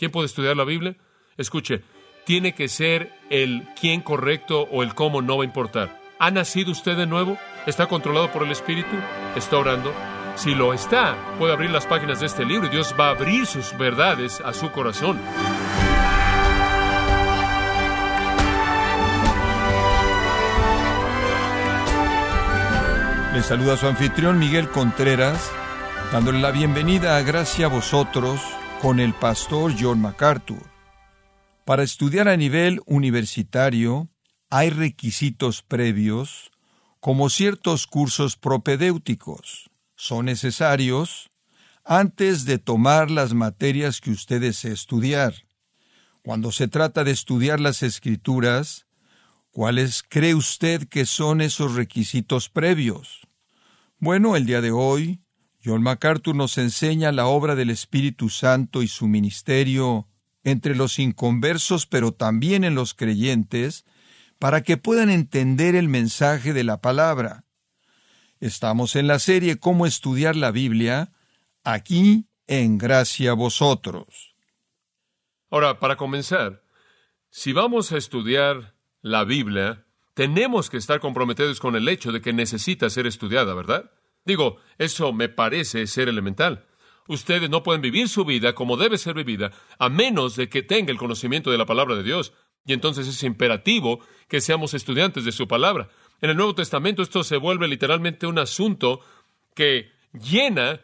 ¿Quién puede estudiar la Biblia? Escuche, tiene que ser el quién correcto o el cómo no va a importar. ¿Ha nacido usted de nuevo? ¿Está controlado por el Espíritu? ¿Está orando? Si lo está, puede abrir las páginas de este libro y Dios va a abrir sus verdades a su corazón. Le saluda su anfitrión Miguel Contreras, dándole la bienvenida a Gracia a vosotros con el pastor John MacArthur. Para estudiar a nivel universitario hay requisitos previos, como ciertos cursos propedéuticos. Son necesarios antes de tomar las materias que usted desee estudiar. Cuando se trata de estudiar las escrituras, ¿Cuáles cree usted que son esos requisitos previos? Bueno, el día de hoy, John MacArthur nos enseña la obra del Espíritu Santo y su ministerio entre los inconversos, pero también en los creyentes, para que puedan entender el mensaje de la palabra. Estamos en la serie Cómo estudiar la Biblia, aquí en Gracia Vosotros. Ahora, para comenzar, si vamos a estudiar la Biblia, tenemos que estar comprometidos con el hecho de que necesita ser estudiada, ¿verdad? Digo, eso me parece ser elemental. Ustedes no pueden vivir su vida como debe ser vivida a menos de que tenga el conocimiento de la palabra de Dios. Y entonces es imperativo que seamos estudiantes de su palabra. En el Nuevo Testamento esto se vuelve literalmente un asunto que llena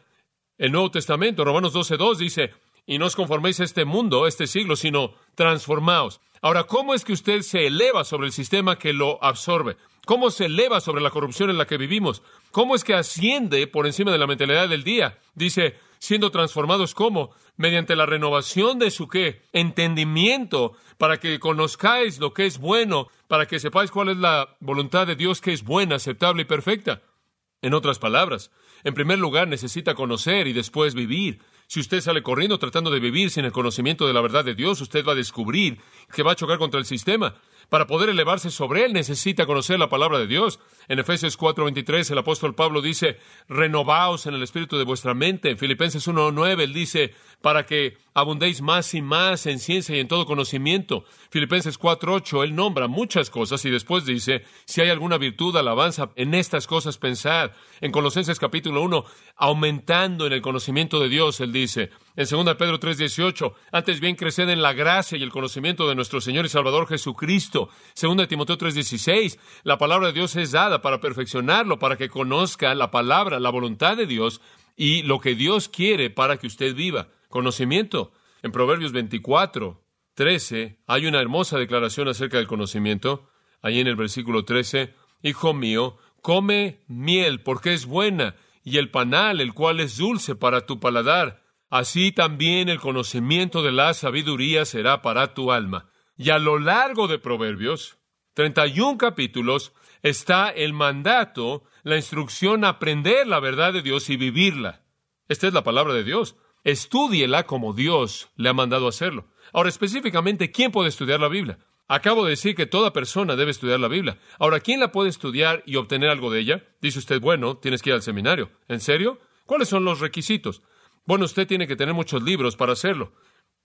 el Nuevo Testamento. Romanos 12.2 dice, y no os conforméis a este mundo, este siglo, sino transformaos. Ahora, ¿cómo es que usted se eleva sobre el sistema que lo absorbe? ¿Cómo se eleva sobre la corrupción en la que vivimos? ¿Cómo es que asciende por encima de la mentalidad del día? Dice, siendo transformados ¿cómo? Mediante la renovación de su qué? Entendimiento, para que conozcáis lo que es bueno, para que sepáis cuál es la voluntad de Dios que es buena, aceptable y perfecta. En otras palabras, en primer lugar necesita conocer y después vivir. Si usted sale corriendo tratando de vivir sin el conocimiento de la verdad de Dios, usted va a descubrir que va a chocar contra el sistema. Para poder elevarse sobre él necesita conocer la palabra de Dios. En Efesios 4:23 el apóstol Pablo dice, renovaos en el espíritu de vuestra mente. En Filipenses 1:9 él dice, para que abundéis más y más en ciencia y en todo conocimiento. Filipenses 4:8 él nombra muchas cosas y después dice, si hay alguna virtud, alabanza, en estas cosas pensad. En Colosenses capítulo 1, aumentando en el conocimiento de Dios, él dice. En 2 Pedro 3:18, antes bien creced en la gracia y el conocimiento de nuestro Señor y Salvador Jesucristo. 2 Timoteo 3:16, la palabra de Dios es dada para perfeccionarlo, para que conozca la palabra, la voluntad de Dios y lo que Dios quiere para que usted viva. Conocimiento. En Proverbios 24, 13, hay una hermosa declaración acerca del conocimiento. Ahí en el versículo 13, Hijo mío, come miel porque es buena, y el panal, el cual es dulce para tu paladar Así también el conocimiento de la sabiduría será para tu alma. Y a lo largo de Proverbios, 31 capítulos, está el mandato, la instrucción a aprender la verdad de Dios y vivirla. Esta es la palabra de Dios. Estúdiela como Dios le ha mandado hacerlo. Ahora, específicamente, ¿quién puede estudiar la Biblia? Acabo de decir que toda persona debe estudiar la Biblia. Ahora, ¿quién la puede estudiar y obtener algo de ella? Dice usted, bueno, tienes que ir al seminario. ¿En serio? ¿Cuáles son los requisitos? Bueno, usted tiene que tener muchos libros para hacerlo.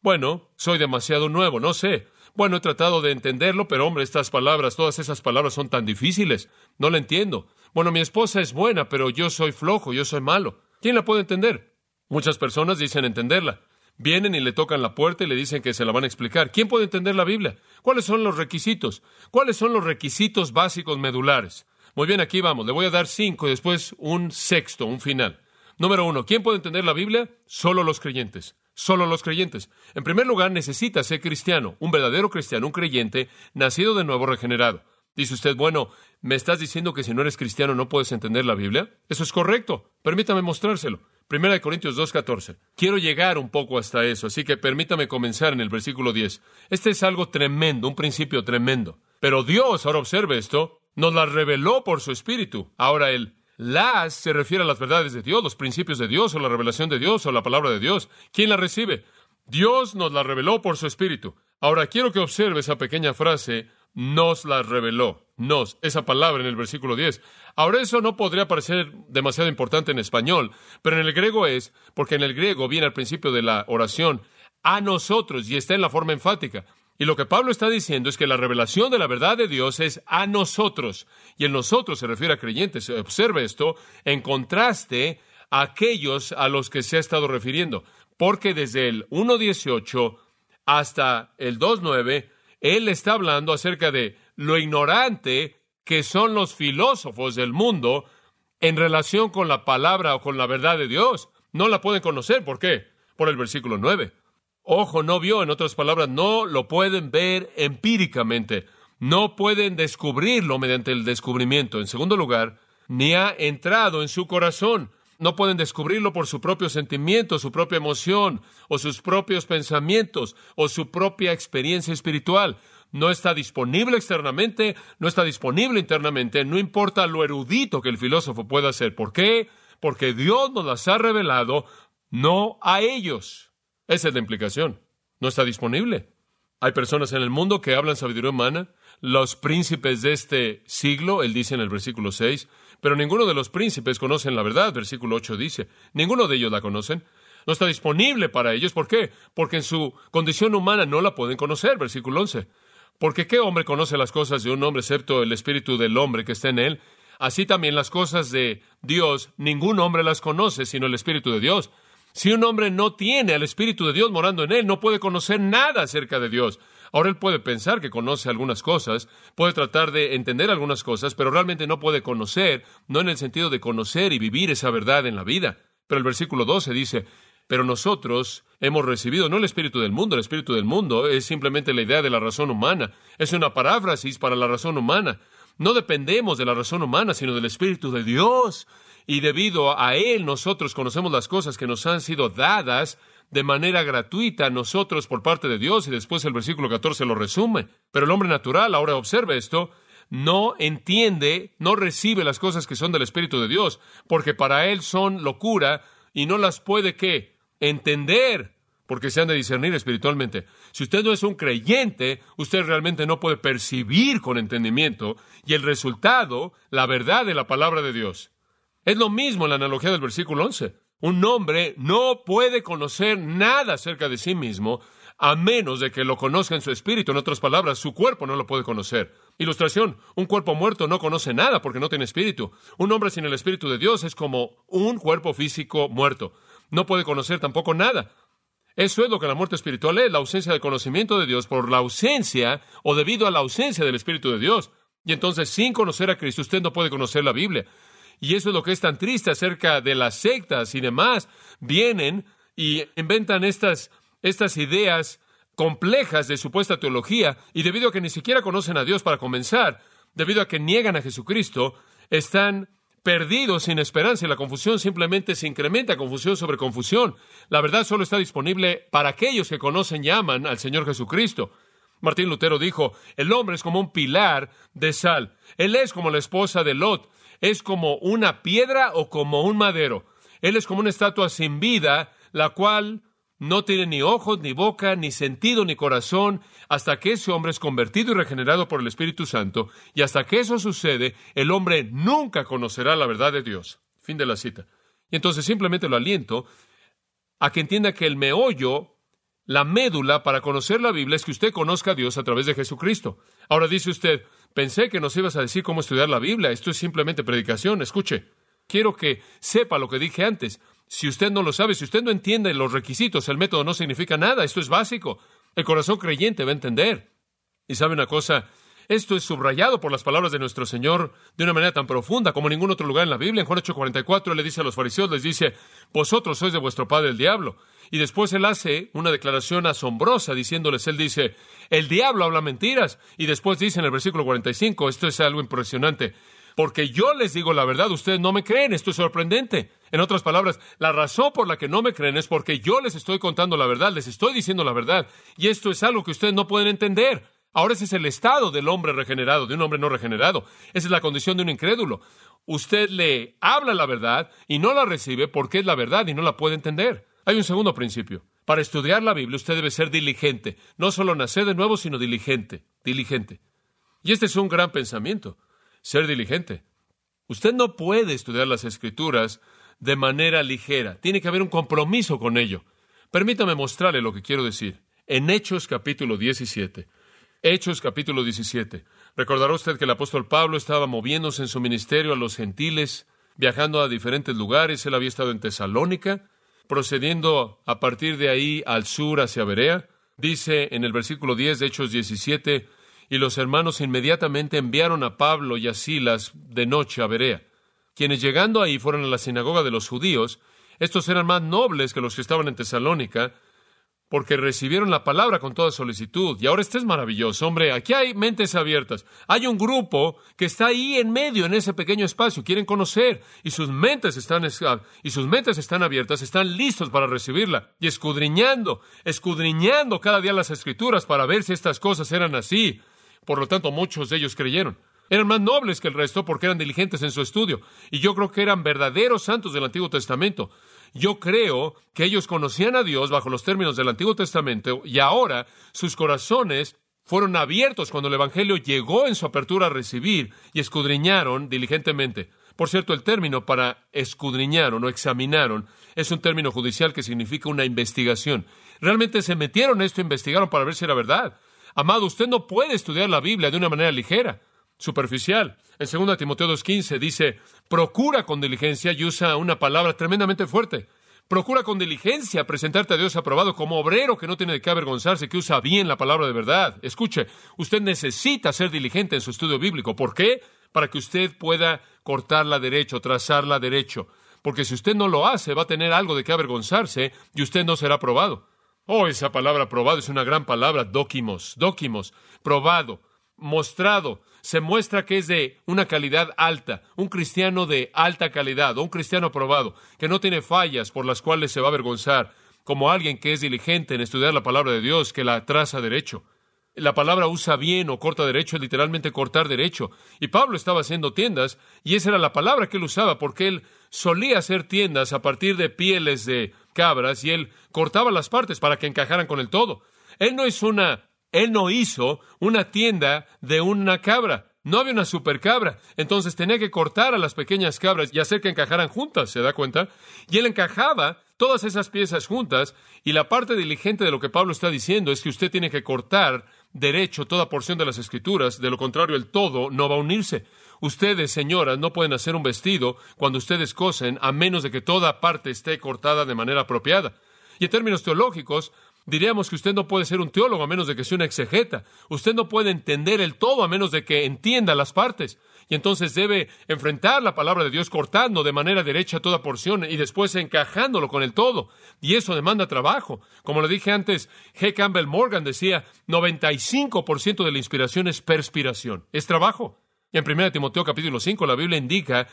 Bueno, soy demasiado nuevo, no sé. Bueno, he tratado de entenderlo, pero hombre, estas palabras, todas esas palabras son tan difíciles. No la entiendo. Bueno, mi esposa es buena, pero yo soy flojo, yo soy malo. ¿Quién la puede entender? Muchas personas dicen entenderla. Vienen y le tocan la puerta y le dicen que se la van a explicar. ¿Quién puede entender la Biblia? ¿Cuáles son los requisitos? ¿Cuáles son los requisitos básicos medulares? Muy bien, aquí vamos. Le voy a dar cinco y después un sexto, un final. Número uno, ¿quién puede entender la Biblia? Solo los creyentes. Solo los creyentes. En primer lugar, necesita ser cristiano, un verdadero cristiano, un creyente, nacido de nuevo, regenerado. Dice usted, bueno, ¿me estás diciendo que si no eres cristiano no puedes entender la Biblia? Eso es correcto. Permítame mostrárselo. Primera de Corintios 2.14. Quiero llegar un poco hasta eso, así que permítame comenzar en el versículo 10. Este es algo tremendo, un principio tremendo. Pero Dios, ahora observe esto, nos la reveló por su Espíritu. Ahora Él las se refiere a las verdades de Dios, los principios de Dios o la revelación de Dios o la palabra de Dios. ¿Quién la recibe? Dios nos la reveló por su Espíritu. Ahora quiero que observe esa pequeña frase, nos la reveló. Nos, esa palabra en el versículo 10. Ahora eso no podría parecer demasiado importante en español, pero en el griego es, porque en el griego viene al principio de la oración, a nosotros, y está en la forma enfática. Y lo que Pablo está diciendo es que la revelación de la verdad de Dios es a nosotros. Y en nosotros se refiere a creyentes. Observe esto en contraste a aquellos a los que se ha estado refiriendo. Porque desde el 1.18 hasta el 2.9, él está hablando acerca de lo ignorante que son los filósofos del mundo en relación con la palabra o con la verdad de Dios. No la pueden conocer. ¿Por qué? Por el versículo 9. Ojo no vio, en otras palabras, no lo pueden ver empíricamente. No pueden descubrirlo mediante el descubrimiento. En segundo lugar, ni ha entrado en su corazón. No pueden descubrirlo por su propio sentimiento, su propia emoción, o sus propios pensamientos, o su propia experiencia espiritual. No está disponible externamente, no está disponible internamente, no importa lo erudito que el filósofo pueda ser. ¿Por qué? Porque Dios nos las ha revelado, no a ellos. Esa es la implicación. No está disponible. Hay personas en el mundo que hablan sabiduría humana, los príncipes de este siglo, él dice en el versículo 6, pero ninguno de los príncipes conocen la verdad, versículo 8 dice, ninguno de ellos la conocen. No está disponible para ellos. ¿Por qué? Porque en su condición humana no la pueden conocer, versículo 11. Porque ¿qué hombre conoce las cosas de un hombre excepto el espíritu del hombre que está en él? Así también las cosas de Dios, ningún hombre las conoce sino el espíritu de Dios. Si un hombre no tiene al espíritu de Dios morando en él, no puede conocer nada acerca de Dios. Ahora él puede pensar que conoce algunas cosas, puede tratar de entender algunas cosas, pero realmente no puede conocer, no en el sentido de conocer y vivir esa verdad en la vida. Pero el versículo 12 dice, pero nosotros hemos recibido no el espíritu del mundo, el espíritu del mundo es simplemente la idea de la razón humana, es una paráfrasis para la razón humana. No dependemos de la razón humana, sino del espíritu de Dios. Y debido a él nosotros conocemos las cosas que nos han sido dadas de manera gratuita a nosotros por parte de Dios y después el versículo 14 lo resume. Pero el hombre natural, ahora observe esto, no entiende, no recibe las cosas que son del Espíritu de Dios, porque para él son locura y no las puede qué? entender, porque se han de discernir espiritualmente. Si usted no es un creyente, usted realmente no puede percibir con entendimiento y el resultado, la verdad de la palabra de Dios. Es lo mismo en la analogía del versículo 11. Un hombre no puede conocer nada acerca de sí mismo a menos de que lo conozca en su espíritu. En otras palabras, su cuerpo no lo puede conocer. Ilustración, un cuerpo muerto no conoce nada porque no tiene espíritu. Un hombre sin el espíritu de Dios es como un cuerpo físico muerto no puede conocer tampoco nada. Eso es lo que la muerte espiritual es, la ausencia de conocimiento de Dios por la ausencia o debido a la ausencia del Espíritu de Dios. Y entonces, sin conocer a Cristo, usted no puede conocer la Biblia. Y eso es lo que es tan triste acerca de las sectas y demás. Vienen y inventan estas, estas ideas complejas de supuesta teología y debido a que ni siquiera conocen a Dios para comenzar, debido a que niegan a Jesucristo, están perdidos sin esperanza y la confusión simplemente se incrementa, confusión sobre confusión. La verdad solo está disponible para aquellos que conocen y aman al Señor Jesucristo. Martín Lutero dijo, el hombre es como un pilar de sal. Él es como la esposa de Lot. Es como una piedra o como un madero. Él es como una estatua sin vida, la cual no tiene ni ojos, ni boca, ni sentido, ni corazón, hasta que ese hombre es convertido y regenerado por el Espíritu Santo, y hasta que eso sucede, el hombre nunca conocerá la verdad de Dios. Fin de la cita. Y entonces simplemente lo aliento a que entienda que el meollo, la médula para conocer la Biblia es que usted conozca a Dios a través de Jesucristo. Ahora dice usted, pensé que nos ibas a decir cómo estudiar la Biblia, esto es simplemente predicación, escuche. Quiero que sepa lo que dije antes. Si usted no lo sabe, si usted no entiende los requisitos, el método no significa nada. Esto es básico. El corazón creyente va a entender. Y sabe una cosa, esto es subrayado por las palabras de nuestro Señor de una manera tan profunda como en ningún otro lugar en la Biblia. En Juan 8:44 le dice a los fariseos, les dice, vosotros sois de vuestro padre el diablo. Y después él hace una declaración asombrosa diciéndoles, él dice, el diablo habla mentiras. Y después dice en el versículo 45, esto es algo impresionante, porque yo les digo la verdad, ustedes no me creen, esto es sorprendente. En otras palabras, la razón por la que no me creen es porque yo les estoy contando la verdad, les estoy diciendo la verdad, y esto es algo que ustedes no pueden entender. Ahora ese es el estado del hombre regenerado, de un hombre no regenerado. Esa es la condición de un incrédulo. Usted le habla la verdad y no la recibe porque es la verdad y no la puede entender. Hay un segundo principio. Para estudiar la Biblia usted debe ser diligente. No solo nacer de nuevo, sino diligente. Diligente. Y este es un gran pensamiento. Ser diligente. Usted no puede estudiar las escrituras de manera ligera. Tiene que haber un compromiso con ello. Permítame mostrarle lo que quiero decir. En Hechos capítulo 17. Hechos capítulo 17. Recordará usted que el apóstol Pablo estaba moviéndose en su ministerio a los gentiles, viajando a diferentes lugares. Él había estado en Tesalónica, procediendo a partir de ahí al sur hacia Berea. Dice en el versículo 10 de Hechos 17, y los hermanos inmediatamente enviaron a Pablo y a Silas de noche a Berea, quienes llegando ahí fueron a la sinagoga de los judíos. Estos eran más nobles que los que estaban en Tesalónica, porque recibieron la palabra con toda solicitud. Y ahora este es maravilloso, hombre, aquí hay mentes abiertas. Hay un grupo que está ahí en medio, en ese pequeño espacio, quieren conocer, y sus mentes están, y sus mentes están abiertas, están listos para recibirla, y escudriñando, escudriñando cada día las escrituras para ver si estas cosas eran así. Por lo tanto, muchos de ellos creyeron. Eran más nobles que el resto porque eran diligentes en su estudio. Y yo creo que eran verdaderos santos del Antiguo Testamento. Yo creo que ellos conocían a Dios bajo los términos del Antiguo Testamento y ahora sus corazones fueron abiertos cuando el Evangelio llegó en su apertura a recibir y escudriñaron diligentemente. Por cierto, el término para escudriñaron o examinaron es un término judicial que significa una investigación. Realmente se metieron esto, investigaron para ver si era verdad. Amado, usted no puede estudiar la Biblia de una manera ligera, superficial. En 2 Timoteo 2.15 dice, procura con diligencia y usa una palabra tremendamente fuerte. Procura con diligencia presentarte a Dios aprobado como obrero que no tiene de qué avergonzarse, que usa bien la palabra de verdad. Escuche, usted necesita ser diligente en su estudio bíblico. ¿Por qué? Para que usted pueda cortarla derecho, trazarla derecho. Porque si usted no lo hace, va a tener algo de qué avergonzarse y usted no será aprobado. Oh, esa palabra probado es una gran palabra, dóquimos, dóquimos, probado, mostrado, se muestra que es de una calidad alta, un cristiano de alta calidad, un cristiano probado, que no tiene fallas por las cuales se va a avergonzar, como alguien que es diligente en estudiar la palabra de Dios, que la traza derecho. La palabra usa bien o corta derecho, es literalmente cortar derecho. Y Pablo estaba haciendo tiendas, y esa era la palabra que él usaba, porque él solía hacer tiendas a partir de pieles de cabras, y él cortaba las partes para que encajaran con el todo. Él no es una él no hizo una tienda de una cabra. No había una supercabra. Entonces tenía que cortar a las pequeñas cabras y hacer que encajaran juntas, ¿se da cuenta? Y él encajaba todas esas piezas juntas y la parte diligente de lo que Pablo está diciendo es que usted tiene que cortar derecho toda porción de las escrituras, de lo contrario el todo no va a unirse. Ustedes, señoras, no pueden hacer un vestido cuando ustedes cosen a menos de que toda parte esté cortada de manera apropiada. Y en términos teológicos, Diríamos que usted no puede ser un teólogo a menos de que sea una exegeta. Usted no puede entender el todo a menos de que entienda las partes. Y entonces debe enfrentar la palabra de Dios cortando de manera derecha toda porción y después encajándolo con el todo. Y eso demanda trabajo. Como le dije antes, G. Campbell Morgan decía, 95% de la inspiración es perspiración, es trabajo. Y en 1 Timoteo capítulo 5 la Biblia indica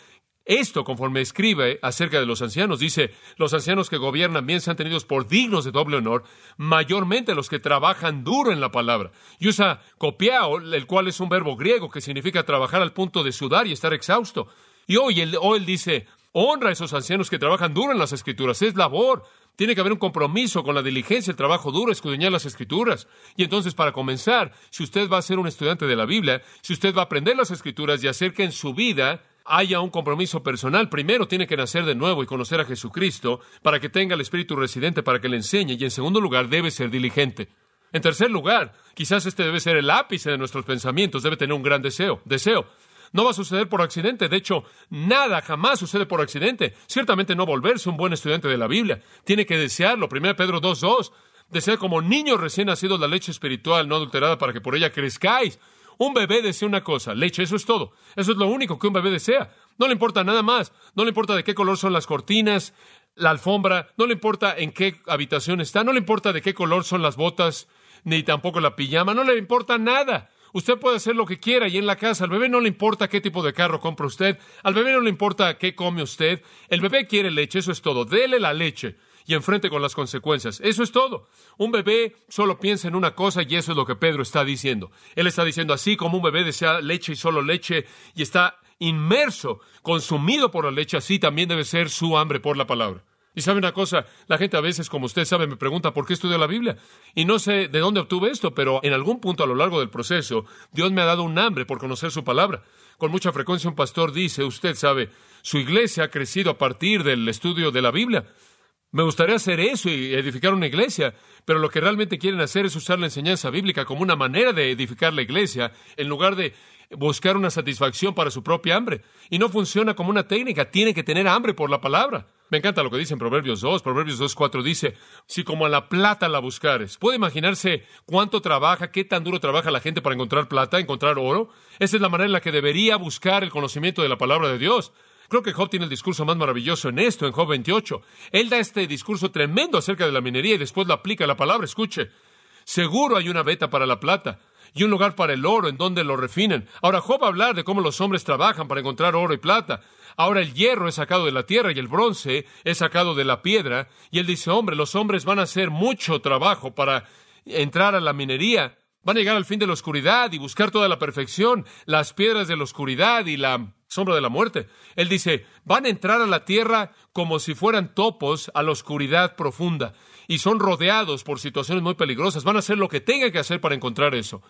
esto, conforme escribe acerca de los ancianos, dice, los ancianos que gobiernan bien sean tenidos por dignos de doble honor, mayormente los que trabajan duro en la palabra. Y usa copiao, el cual es un verbo griego que significa trabajar al punto de sudar y estar exhausto. Y hoy él, dice, honra a esos ancianos que trabajan duro en las escrituras, es labor. Tiene que haber un compromiso con la diligencia, el trabajo duro, escudriñar las escrituras. Y entonces, para comenzar, si usted va a ser un estudiante de la Biblia, si usted va a aprender las escrituras y hacer que en su vida haya un compromiso personal, primero tiene que nacer de nuevo y conocer a Jesucristo para que tenga el Espíritu residente para que le enseñe y en segundo lugar debe ser diligente. En tercer lugar, quizás este debe ser el ápice de nuestros pensamientos, debe tener un gran deseo, deseo. No va a suceder por accidente, de hecho, nada jamás sucede por accidente. Ciertamente no volverse un buen estudiante de la Biblia, tiene que desearlo. 1 Pedro 2.2, desea como niños recién nacidos la leche espiritual no adulterada para que por ella crezcáis un bebé desea una cosa, leche, eso es todo. Eso es lo único que un bebé desea. No le importa nada más. No le importa de qué color son las cortinas, la alfombra, no le importa en qué habitación está, no le importa de qué color son las botas, ni tampoco la pijama, no le importa nada. Usted puede hacer lo que quiera y en la casa al bebé no le importa qué tipo de carro compra usted, al bebé no le importa qué come usted, el bebé quiere leche, eso es todo, dele la leche y enfrente con las consecuencias. Eso es todo. Un bebé solo piensa en una cosa y eso es lo que Pedro está diciendo. Él está diciendo así como un bebé desea leche y solo leche y está inmerso, consumido por la leche, así también debe ser su hambre por la palabra. Y sabe una cosa, la gente a veces, como usted sabe, me pregunta por qué estudio la Biblia. Y no sé de dónde obtuve esto, pero en algún punto a lo largo del proceso, Dios me ha dado un hambre por conocer su palabra. Con mucha frecuencia un pastor dice, usted sabe, su iglesia ha crecido a partir del estudio de la Biblia. Me gustaría hacer eso y edificar una iglesia, pero lo que realmente quieren hacer es usar la enseñanza bíblica como una manera de edificar la iglesia en lugar de buscar una satisfacción para su propia hambre. Y no funciona como una técnica, tiene que tener hambre por la palabra. Me encanta lo que dice en Proverbios 2. Proverbios 2, 4 dice, si como a la plata la buscares. ¿Puede imaginarse cuánto trabaja, qué tan duro trabaja la gente para encontrar plata, encontrar oro? Esa es la manera en la que debería buscar el conocimiento de la palabra de Dios. Creo que Job tiene el discurso más maravilloso en esto, en Job 28. Él da este discurso tremendo acerca de la minería y después lo aplica a la palabra. Escuche, seguro hay una beta para la plata y un lugar para el oro en donde lo refinen. Ahora Job va a hablar de cómo los hombres trabajan para encontrar oro y plata. Ahora el hierro es sacado de la tierra y el bronce es sacado de la piedra. Y él dice, hombre, los hombres van a hacer mucho trabajo para entrar a la minería. Van a llegar al fin de la oscuridad y buscar toda la perfección, las piedras de la oscuridad y la sombra de la muerte. Él dice, van a entrar a la tierra como si fueran topos a la oscuridad profunda y son rodeados por situaciones muy peligrosas. Van a hacer lo que tengan que hacer para encontrar eso.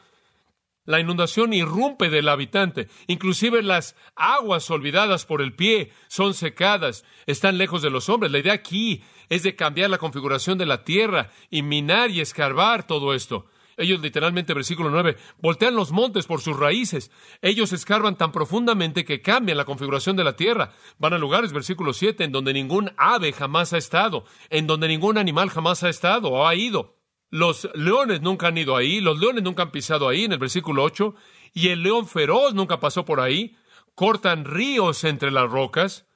La inundación irrumpe del habitante. Inclusive las aguas olvidadas por el pie son secadas, están lejos de los hombres. La idea aquí es de cambiar la configuración de la tierra y minar y escarbar todo esto. Ellos literalmente, versículo 9, voltean los montes por sus raíces. Ellos escarban tan profundamente que cambian la configuración de la tierra. Van a lugares, versículo 7, en donde ningún ave jamás ha estado, en donde ningún animal jamás ha estado o ha ido. Los leones nunca han ido ahí, los leones nunca han pisado ahí, en el versículo 8, y el león feroz nunca pasó por ahí. Cortan ríos entre las rocas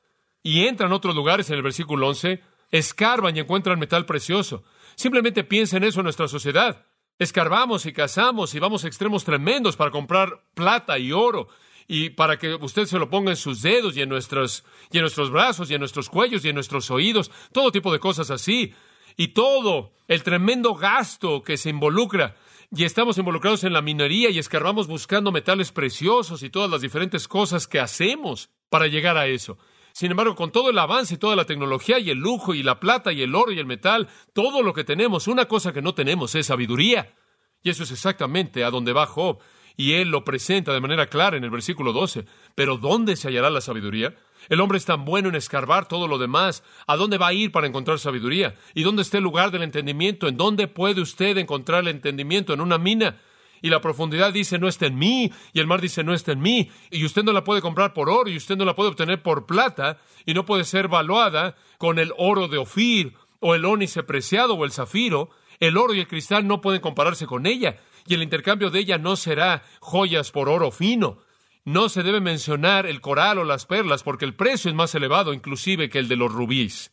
y entran a otros lugares, en el versículo 11, escarban y encuentran metal precioso. Simplemente piensa en eso en nuestra sociedad. Escarbamos y cazamos y vamos a extremos tremendos para comprar plata y oro y para que usted se lo ponga en sus dedos y en nuestros, y en nuestros brazos y en nuestros cuellos y en nuestros oídos, todo tipo de cosas así. Y todo el tremendo gasto que se involucra. Y estamos involucrados en la minería y escarbamos buscando metales preciosos y todas las diferentes cosas que hacemos para llegar a eso. Sin embargo, con todo el avance y toda la tecnología y el lujo y la plata y el oro y el metal, todo lo que tenemos, una cosa que no tenemos es sabiduría. Y eso es exactamente a donde va Job. Y él lo presenta de manera clara en el versículo 12. Pero ¿dónde se hallará la sabiduría? El hombre es tan bueno en escarbar todo lo demás. ¿A dónde va a ir para encontrar sabiduría? ¿Y dónde está el lugar del entendimiento? ¿En dónde puede usted encontrar el entendimiento? ¿En una mina? Y la profundidad dice no está en mí, y el mar dice no está en mí, y usted no la puede comprar por oro, y usted no la puede obtener por plata, y no puede ser valuada con el oro de Ofir, o el ónice preciado, o el zafiro. El oro y el cristal no pueden compararse con ella, y el intercambio de ella no será joyas por oro fino. No se debe mencionar el coral o las perlas, porque el precio es más elevado inclusive que el de los rubíes.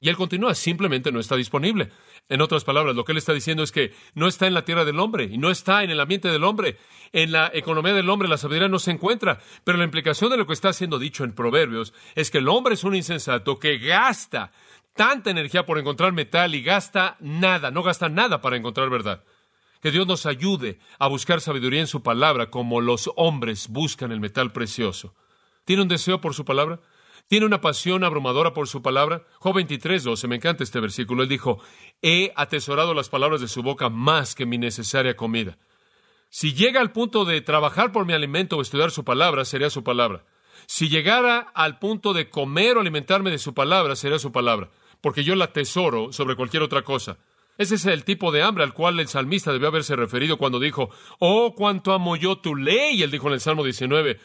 Y él continúa, simplemente no está disponible. En otras palabras, lo que él está diciendo es que no está en la tierra del hombre y no está en el ambiente del hombre. En la economía del hombre la sabiduría no se encuentra. Pero la implicación de lo que está siendo dicho en Proverbios es que el hombre es un insensato que gasta tanta energía por encontrar metal y gasta nada, no gasta nada para encontrar verdad. Que Dios nos ayude a buscar sabiduría en su palabra como los hombres buscan el metal precioso. ¿Tiene un deseo por su palabra? Tiene una pasión abrumadora por su palabra. Job 23, 12, me encanta este versículo. Él dijo, he atesorado las palabras de su boca más que mi necesaria comida. Si llega al punto de trabajar por mi alimento o estudiar su palabra, sería su palabra. Si llegara al punto de comer o alimentarme de su palabra, sería su palabra, porque yo la atesoro sobre cualquier otra cosa. Ese es el tipo de hambre al cual el salmista debió haberse referido cuando dijo, oh, cuánto amo yo tu ley. Él dijo en el Salmo 19,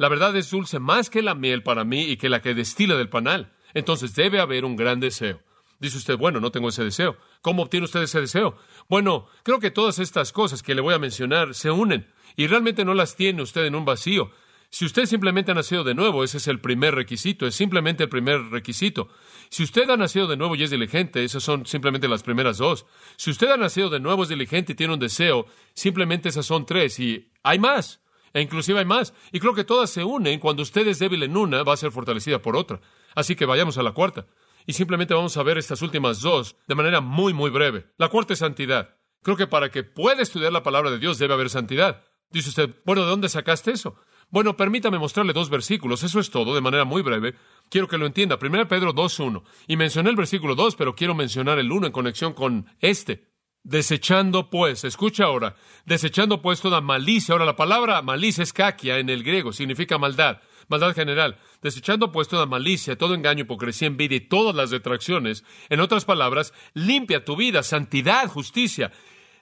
la verdad es dulce más que la miel para mí y que la que destila del panal. Entonces debe haber un gran deseo. Dice usted, bueno, no tengo ese deseo. ¿Cómo obtiene usted ese deseo? Bueno, creo que todas estas cosas que le voy a mencionar se unen y realmente no las tiene usted en un vacío. Si usted simplemente ha nacido de nuevo, ese es el primer requisito, es simplemente el primer requisito. Si usted ha nacido de nuevo y es diligente, esas son simplemente las primeras dos. Si usted ha nacido de nuevo, es diligente y tiene un deseo, simplemente esas son tres y hay más. E inclusive hay más. Y creo que todas se unen. Cuando usted es débil en una, va a ser fortalecida por otra. Así que vayamos a la cuarta. Y simplemente vamos a ver estas últimas dos de manera muy, muy breve. La cuarta es santidad. Creo que para que pueda estudiar la palabra de Dios debe haber santidad. Dice usted, bueno, ¿de dónde sacaste eso? Bueno, permítame mostrarle dos versículos. Eso es todo, de manera muy breve. Quiero que lo entienda. 1 Pedro 2.1. Y mencioné el versículo 2, pero quiero mencionar el 1 en conexión con este. Desechando pues, escucha ahora, desechando pues toda malicia. Ahora la palabra malicia es kakia en el griego, significa maldad, maldad general. Desechando pues toda malicia, todo engaño, hipocresía, envidia y todas las detracciones. En otras palabras, limpia tu vida, santidad, justicia.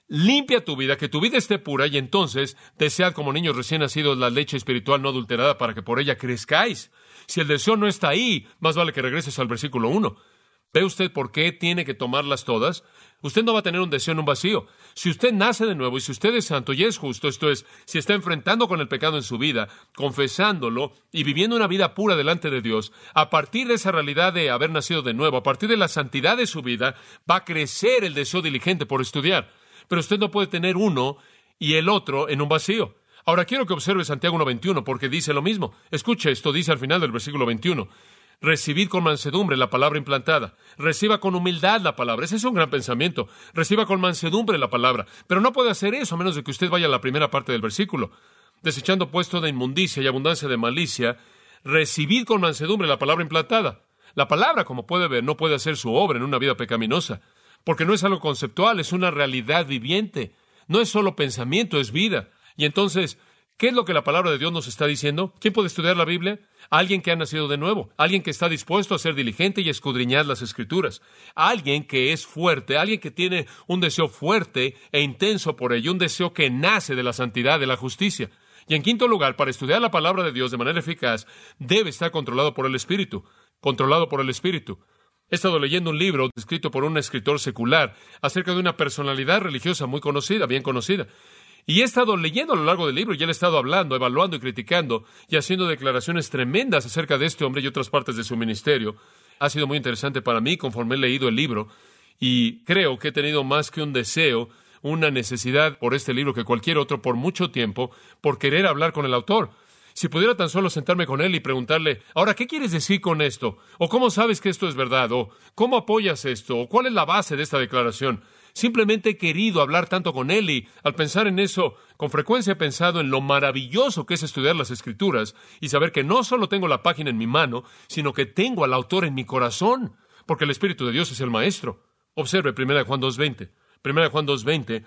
Limpia tu vida, que tu vida esté pura y entonces desead como niños recién nacidos la leche espiritual no adulterada para que por ella crezcáis. Si el deseo no está ahí, más vale que regreses al versículo 1. ¿Ve usted por qué tiene que tomarlas todas? Usted no va a tener un deseo en un vacío. Si usted nace de nuevo y si usted es santo y es justo, esto es, si está enfrentando con el pecado en su vida, confesándolo y viviendo una vida pura delante de Dios, a partir de esa realidad de haber nacido de nuevo, a partir de la santidad de su vida, va a crecer el deseo diligente por estudiar. Pero usted no puede tener uno y el otro en un vacío. Ahora quiero que observe Santiago 1.21 porque dice lo mismo. Escuche esto, dice al final del versículo 21. Recibid con mansedumbre la palabra implantada. Reciba con humildad la palabra. Ese es un gran pensamiento. Reciba con mansedumbre la palabra. Pero no puede hacer eso a menos de que usted vaya a la primera parte del versículo. Desechando puesto de inmundicia y abundancia de malicia, recibid con mansedumbre la palabra implantada. La palabra, como puede ver, no puede hacer su obra en una vida pecaminosa, porque no es algo conceptual, es una realidad viviente. No es solo pensamiento, es vida. Y entonces, ¿Qué es lo que la palabra de Dios nos está diciendo? ¿Quién puede estudiar la Biblia? Alguien que ha nacido de nuevo, alguien que está dispuesto a ser diligente y escudriñar las escrituras, alguien que es fuerte, alguien que tiene un deseo fuerte e intenso por ello, un deseo que nace de la santidad, de la justicia. Y en quinto lugar, para estudiar la palabra de Dios de manera eficaz, debe estar controlado por el Espíritu, controlado por el Espíritu. He estado leyendo un libro escrito por un escritor secular acerca de una personalidad religiosa muy conocida, bien conocida. Y he estado leyendo a lo largo del libro y ha estado hablando, evaluando y criticando y haciendo declaraciones tremendas acerca de este hombre y otras partes de su ministerio. Ha sido muy interesante para mí conforme he leído el libro y creo que he tenido más que un deseo, una necesidad por este libro que cualquier otro por mucho tiempo, por querer hablar con el autor. Si pudiera tan solo sentarme con él y preguntarle, ahora, ¿qué quieres decir con esto? ¿O cómo sabes que esto es verdad? ¿O cómo apoyas esto? ¿O cuál es la base de esta declaración? Simplemente he querido hablar tanto con él y al pensar en eso, con frecuencia he pensado en lo maravilloso que es estudiar las escrituras y saber que no solo tengo la página en mi mano, sino que tengo al autor en mi corazón, porque el Espíritu de Dios es el Maestro. Observe 1 Juan 2.20. 1 Juan 2.20.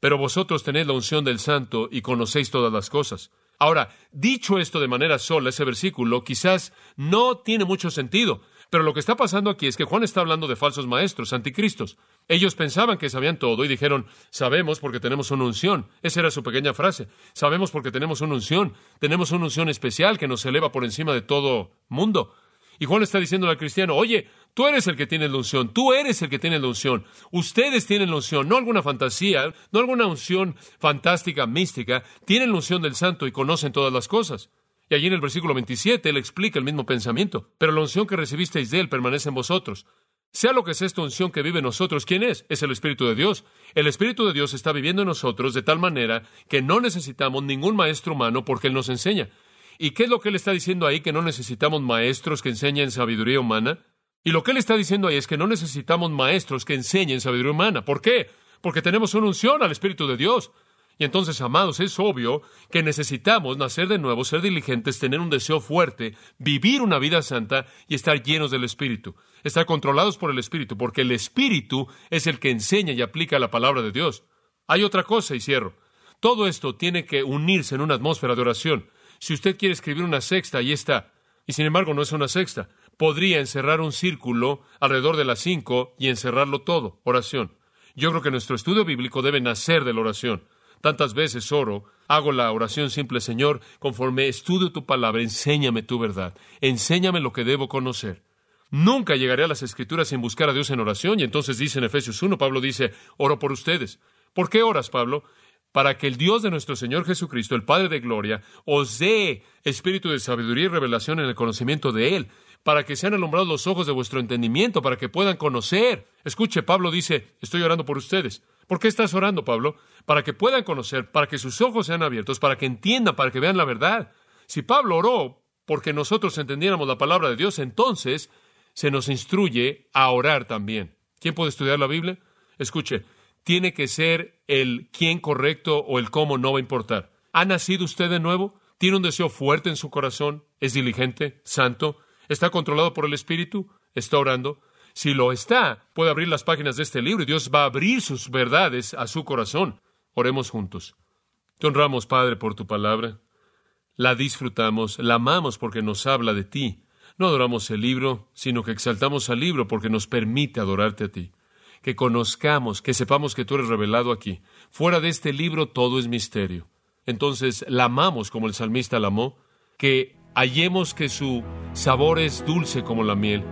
Pero vosotros tenéis la unción del Santo y conocéis todas las cosas. Ahora, dicho esto de manera sola, ese versículo quizás no tiene mucho sentido, pero lo que está pasando aquí es que Juan está hablando de falsos maestros, anticristos. Ellos pensaban que sabían todo y dijeron, sabemos porque tenemos una unción. Esa era su pequeña frase. Sabemos porque tenemos una unción. Tenemos una unción especial que nos eleva por encima de todo mundo. Y Juan está diciendo al cristiano, oye, tú eres el que tiene la unción, tú eres el que tiene la unción, ustedes tienen la unción, no alguna fantasía, no alguna unción fantástica, mística, tienen la unción del santo y conocen todas las cosas. Y allí en el versículo 27 él explica el mismo pensamiento. Pero la unción que recibisteis de él permanece en vosotros. Sea lo que es esta unción que vive en nosotros, ¿quién es? Es el Espíritu de Dios. El Espíritu de Dios está viviendo en nosotros de tal manera que no necesitamos ningún maestro humano porque Él nos enseña. ¿Y qué es lo que Él está diciendo ahí? Que no necesitamos maestros que enseñen sabiduría humana. Y lo que Él está diciendo ahí es que no necesitamos maestros que enseñen sabiduría humana. ¿Por qué? Porque tenemos una unción al Espíritu de Dios. Y entonces, amados, es obvio que necesitamos nacer de nuevo, ser diligentes, tener un deseo fuerte, vivir una vida santa y estar llenos del Espíritu, estar controlados por el Espíritu, porque el Espíritu es el que enseña y aplica la palabra de Dios. Hay otra cosa, y cierro. Todo esto tiene que unirse en una atmósfera de oración. Si usted quiere escribir una sexta, ahí está. Y sin embargo, no es una sexta. Podría encerrar un círculo alrededor de las cinco y encerrarlo todo. Oración. Yo creo que nuestro estudio bíblico debe nacer de la oración. Tantas veces oro, hago la oración simple, Señor, conforme estudio tu palabra, enséñame tu verdad, enséñame lo que debo conocer. Nunca llegaré a las escrituras sin buscar a Dios en oración. Y entonces dice en Efesios 1, Pablo dice, oro por ustedes. ¿Por qué oras, Pablo? Para que el Dios de nuestro Señor Jesucristo, el Padre de Gloria, os dé espíritu de sabiduría y revelación en el conocimiento de Él, para que sean alumbrados los ojos de vuestro entendimiento, para que puedan conocer. Escuche, Pablo dice, estoy orando por ustedes. ¿Por qué estás orando, Pablo? Para que puedan conocer, para que sus ojos sean abiertos, para que entiendan, para que vean la verdad. Si Pablo oró porque nosotros entendiéramos la palabra de Dios, entonces se nos instruye a orar también. ¿Quién puede estudiar la Biblia? Escuche, tiene que ser el quién correcto o el cómo no va a importar. ¿Ha nacido usted de nuevo? ¿Tiene un deseo fuerte en su corazón? ¿Es diligente? ¿Santo? ¿Está controlado por el Espíritu? ¿Está orando? Si lo está, puede abrir las páginas de este libro y Dios va a abrir sus verdades a su corazón. Oremos juntos. Te honramos, Padre, por tu palabra. La disfrutamos, la amamos porque nos habla de ti. No adoramos el libro, sino que exaltamos al libro porque nos permite adorarte a ti. Que conozcamos, que sepamos que tú eres revelado aquí. Fuera de este libro todo es misterio. Entonces la amamos como el salmista la amó, que hallemos que su sabor es dulce como la miel.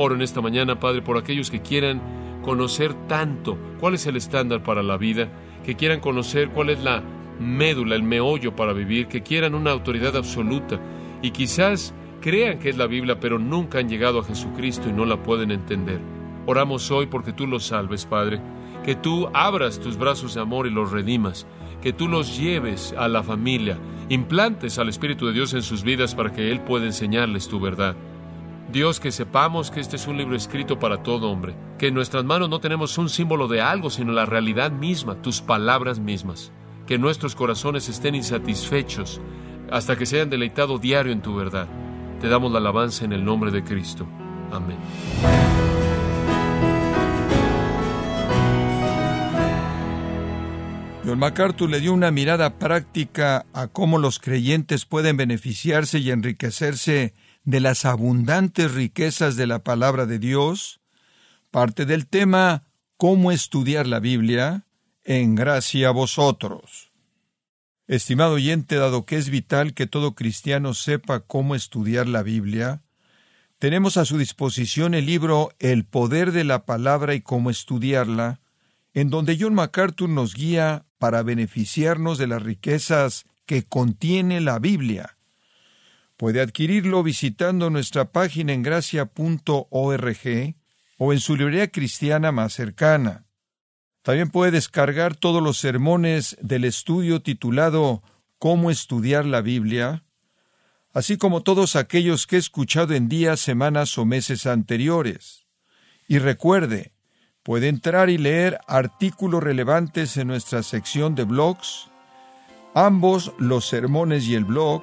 Oro en esta mañana, Padre, por aquellos que quieran conocer tanto cuál es el estándar para la vida, que quieran conocer cuál es la médula, el meollo para vivir, que quieran una autoridad absoluta y quizás crean que es la Biblia, pero nunca han llegado a Jesucristo y no la pueden entender. Oramos hoy porque tú los salves, Padre, que tú abras tus brazos de amor y los redimas, que tú los lleves a la familia, implantes al Espíritu de Dios en sus vidas para que Él pueda enseñarles tu verdad. Dios, que sepamos que este es un libro escrito para todo hombre, que en nuestras manos no tenemos un símbolo de algo, sino la realidad misma, tus palabras mismas, que nuestros corazones estén insatisfechos hasta que se hayan deleitado diario en tu verdad. Te damos la alabanza en el nombre de Cristo. Amén. John MacArthur le dio una mirada práctica a cómo los creyentes pueden beneficiarse y enriquecerse de las abundantes riquezas de la palabra de Dios, parte del tema Cómo estudiar la Biblia, en gracia a vosotros. Estimado oyente, dado que es vital que todo cristiano sepa cómo estudiar la Biblia, tenemos a su disposición el libro El poder de la palabra y cómo estudiarla, en donde John MacArthur nos guía para beneficiarnos de las riquezas que contiene la Biblia. Puede adquirirlo visitando nuestra página en gracia.org o en su librería cristiana más cercana. También puede descargar todos los sermones del estudio titulado Cómo estudiar la Biblia, así como todos aquellos que he escuchado en días, semanas o meses anteriores. Y recuerde, puede entrar y leer artículos relevantes en nuestra sección de blogs, ambos los sermones y el blog